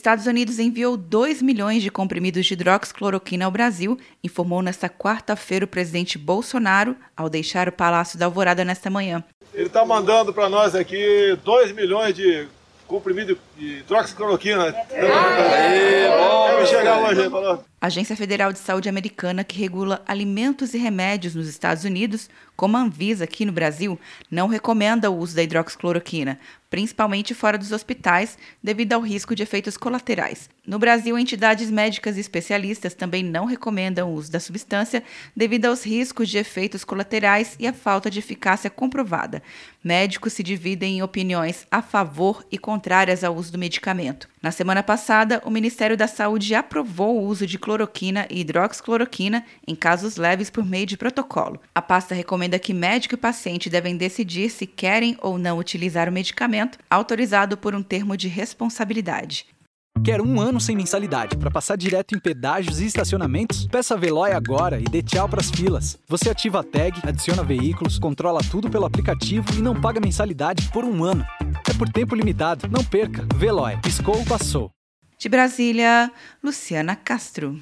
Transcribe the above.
Estados Unidos enviou 2 milhões de comprimidos de hidroxicloroquina ao Brasil, informou nesta quarta-feira o presidente Bolsonaro ao deixar o Palácio da Alvorada nesta manhã. Ele está mandando para nós aqui 2 milhões de comprimido de hidroxicloroquina. Aí, bom, chegar hoje, falou. A Agência Federal de Saúde Americana, que regula alimentos e remédios nos Estados Unidos, como a Anvisa aqui no Brasil, não recomenda o uso da hidroxicloroquina, principalmente fora dos hospitais, devido ao risco de efeitos colaterais. No Brasil, entidades médicas e especialistas também não recomendam o uso da substância devido aos riscos de efeitos colaterais e à falta de eficácia comprovada. Médicos se dividem em opiniões a favor e contrárias ao uso do medicamento. Na semana passada, o Ministério da Saúde aprovou o uso de cloroquina e hidroxicloroquina em casos leves por meio de protocolo. A pasta recomenda que médico e paciente devem decidir se querem ou não utilizar o medicamento, autorizado por um termo de responsabilidade. Quer um ano sem mensalidade para passar direto em pedágios e estacionamentos? Peça a Veloy agora e dê tchau pras filas. Você ativa a tag, adiciona veículos, controla tudo pelo aplicativo e não paga mensalidade por um ano. É por tempo limitado. Não perca. Veloy. Piscou, passou. De Brasília, Luciana Castro.